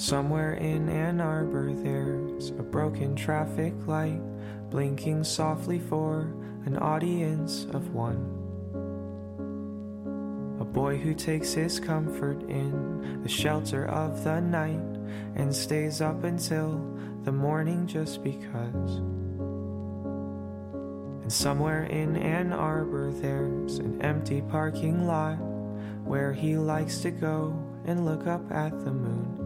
Somewhere in Ann Arbor, there's a broken traffic light blinking softly for an audience of one. A boy who takes his comfort in the shelter of the night and stays up until the morning just because. And somewhere in Ann Arbor, there's an empty parking lot where he likes to go and look up at the moon.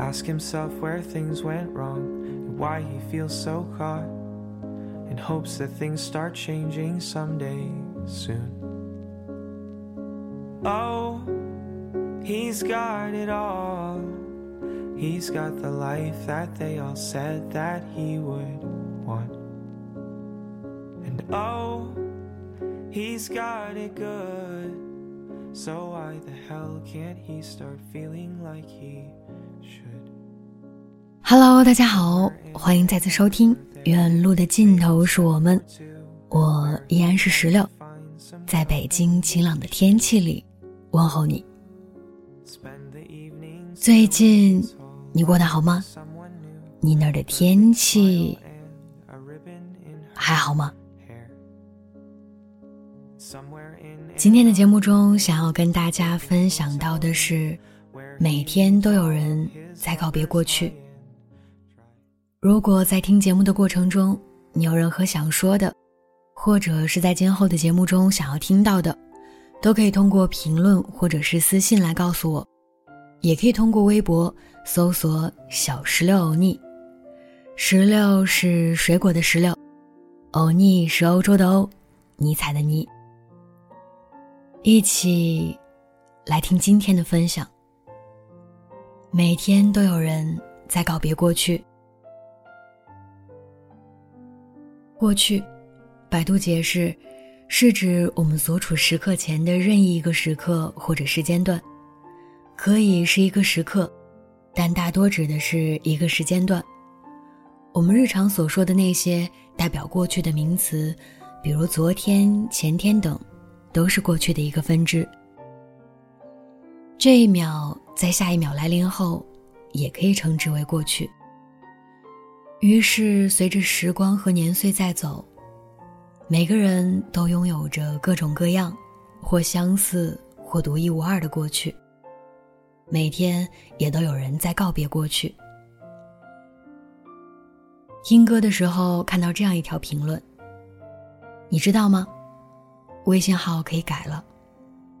Ask himself where things went wrong and why he feels so caught, in hopes that things start changing someday soon. Oh, he's got it all. He's got the life that they all said that he would want. And oh, he's got it good. So why the hell can't he start feeling like he Hello，大家好，欢迎再次收听《远路的尽头是我们》，我依然是石榴，在北京晴朗的天气里问候你。最近你过得好吗？你那儿的天气还好吗？今天的节目中，想要跟大家分享到的是，每天都有人在告别过去。如果在听节目的过程中，你有任何想说的，或者是在今后的节目中想要听到的，都可以通过评论或者是私信来告诉我，也可以通过微博搜索“小石榴欧尼”，石榴是水果的石榴，欧尼是欧洲的欧，尼采的尼。一起来听今天的分享。每天都有人在告别过去。过去，百度解释，是指我们所处时刻前的任意一个时刻或者时间段，可以是一个时刻，但大多指的是一个时间段。我们日常所说的那些代表过去的名词，比如昨天、前天等，都是过去的一个分支。这一秒在下一秒来临后，也可以称之为过去。于是，随着时光和年岁在走，每个人都拥有着各种各样，或相似或独一无二的过去。每天也都有人在告别过去。听歌的时候看到这样一条评论，你知道吗？微信号可以改了，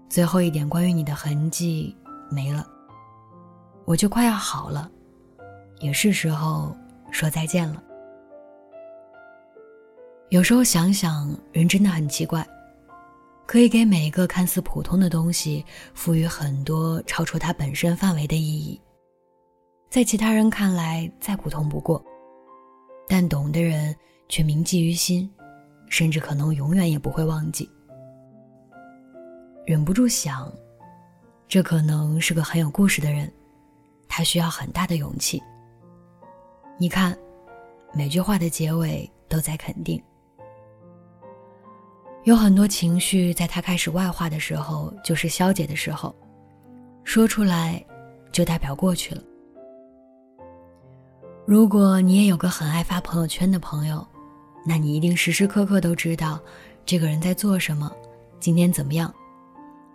最后一点关于你的痕迹没了，我就快要好了，也是时候。说再见了。有时候想想，人真的很奇怪，可以给每一个看似普通的东西赋予很多超出它本身范围的意义，在其他人看来再普通不过，但懂的人却铭记于心，甚至可能永远也不会忘记。忍不住想，这可能是个很有故事的人，他需要很大的勇气。你看，每句话的结尾都在肯定。有很多情绪，在他开始外化的时候，就是消解的时候，说出来，就代表过去了。如果你也有个很爱发朋友圈的朋友，那你一定时时刻刻都知道这个人在做什么，今天怎么样，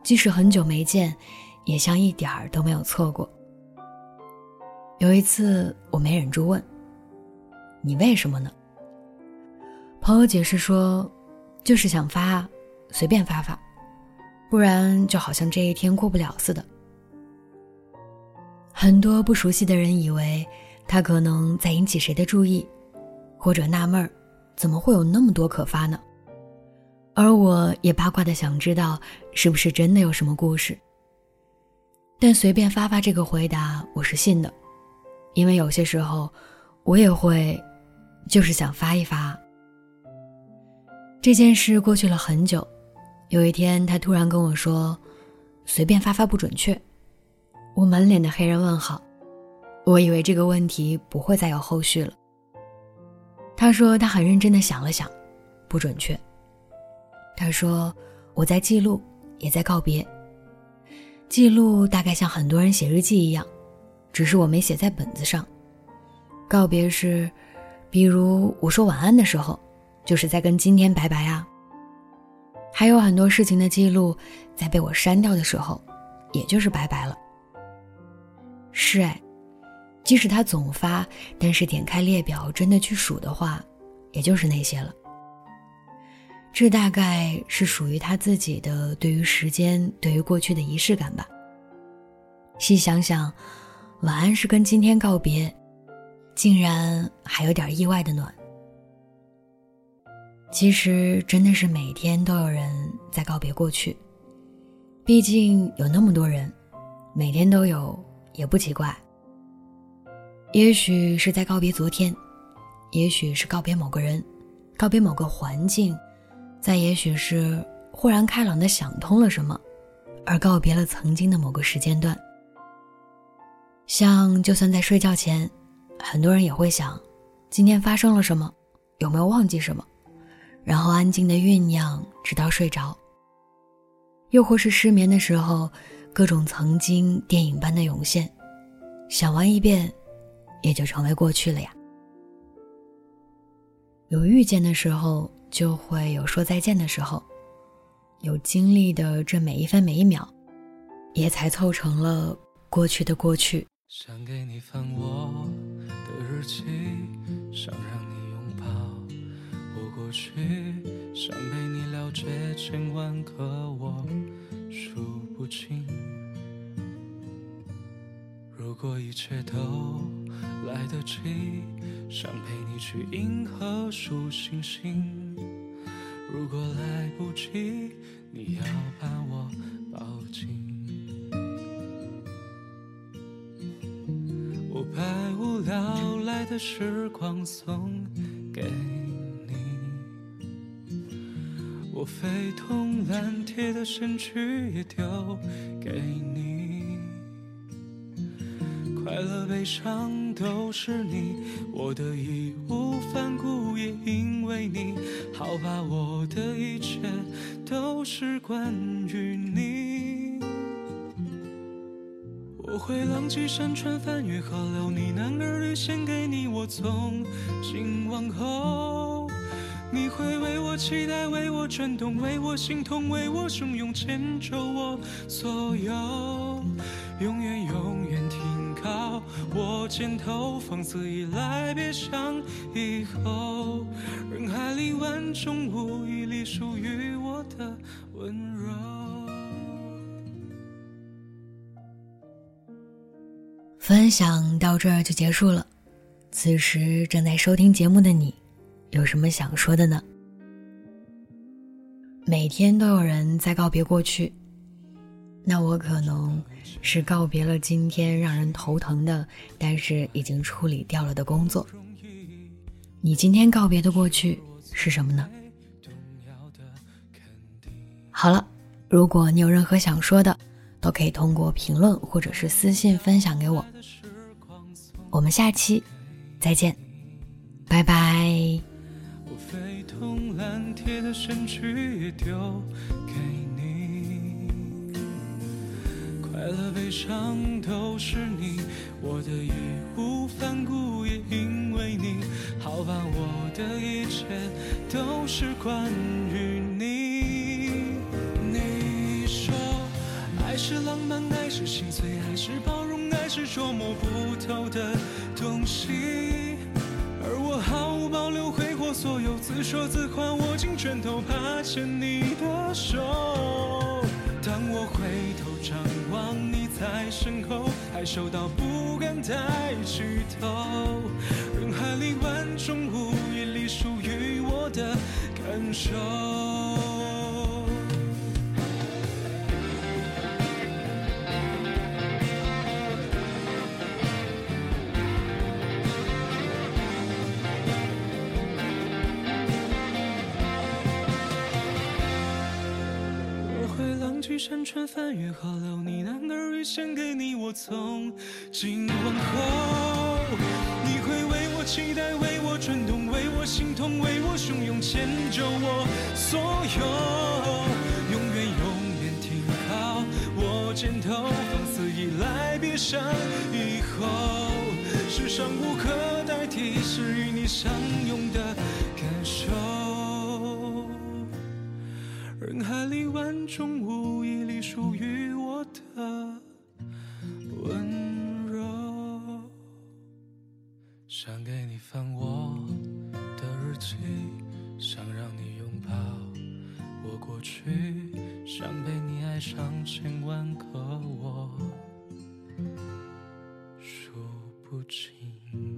即使很久没见，也像一点儿都没有错过。有一次，我没忍住问。你为什么呢？朋友解释说，就是想发，随便发发。不然就好像这一天过不了似的。很多不熟悉的人以为他可能在引起谁的注意，或者纳闷儿，怎么会有那么多可发呢？而我也八卦的想知道是不是真的有什么故事。但随便发发这个回答，我是信的，因为有些时候我也会，就是想发一发。这件事过去了很久，有一天他突然跟我说：“随便发发不准确。”我满脸的黑人问号，我以为这个问题不会再有后续了。他说他很认真的想了想，不准确。他说我在记录，也在告别。记录大概像很多人写日记一样，只是我没写在本子上。告别是，比如我说晚安的时候，就是在跟今天拜拜啊。还有很多事情的记录，在被我删掉的时候，也就是拜拜了。是哎，即使他总发，但是点开列表真的去数的话，也就是那些了。这大概是属于他自己的对于时间、对于过去的仪式感吧。细想想，晚安是跟今天告别，竟然还有点意外的暖。其实真的是每天都有人在告别过去，毕竟有那么多人，每天都有。也不奇怪。也许是在告别昨天，也许是告别某个人，告别某个环境，再也许是豁然开朗的想通了什么，而告别了曾经的某个时间段。像就算在睡觉前，很多人也会想，今天发生了什么，有没有忘记什么，然后安静的酝酿直到睡着。又或是失眠的时候。各种曾经电影般的涌现，想完一遍，也就成为过去了呀。有遇见的时候，就会有说再见的时候；有经历的这每一分每一秒，也才凑成了过去的过去。想给你翻我的日记，想让你拥抱我过去，想陪你了解千万个我数不清。如果一切都来得及，想陪你去银河数星星。如果来不及，你要把我抱紧。我百无聊赖的时光送给你，我非同蓝铁的身躯也丢给你。快乐悲伤都是你，我的义无反顾也因为你。好吧，我的一切都是关于你。我会浪迹山川，翻越河流，呢喃儿女献给你。我从今往后，你会为我期待，为我转动，为我心痛，为我汹涌，牵着我所有，永远永远。我肩头，放肆依赖，别想以后。人海里万种无一粒属于我的温柔。分享到这儿就结束了。此时正在收听节目的你，有什么想说的呢？每天都有人在告别过去。那我可能是告别了今天让人头疼的，但是已经处理掉了的工作。你今天告别的过去是什么呢？好了，如果你有任何想说的，都可以通过评论或者是私信分享给我。我们下期再见，拜拜。快快乐悲伤都是你，我的义无反顾也因为你。好吧，我的一切都是关于你。你说，爱是浪漫，爱是心碎，爱是包容，爱是捉摸不透的东西。而我毫无保留挥霍所有，自说自话，握紧拳头，怕牵你的手。我回头张望，你在身后，害羞到不敢抬起头。人海里万众无一里属于我的感受。去山川翻越河流，呢喃耳语献给你，我从今往后。你会为我期待，为我转动，为我心痛，为我汹涌，迁就我所有。永远永远停靠我肩头，放肆依赖，别想以后，世上无可代替，是与你相拥的感受。人海里万种无属于我的温柔，想给你翻我的日记，想让你拥抱我过去，想被你爱上千万个我，数不清。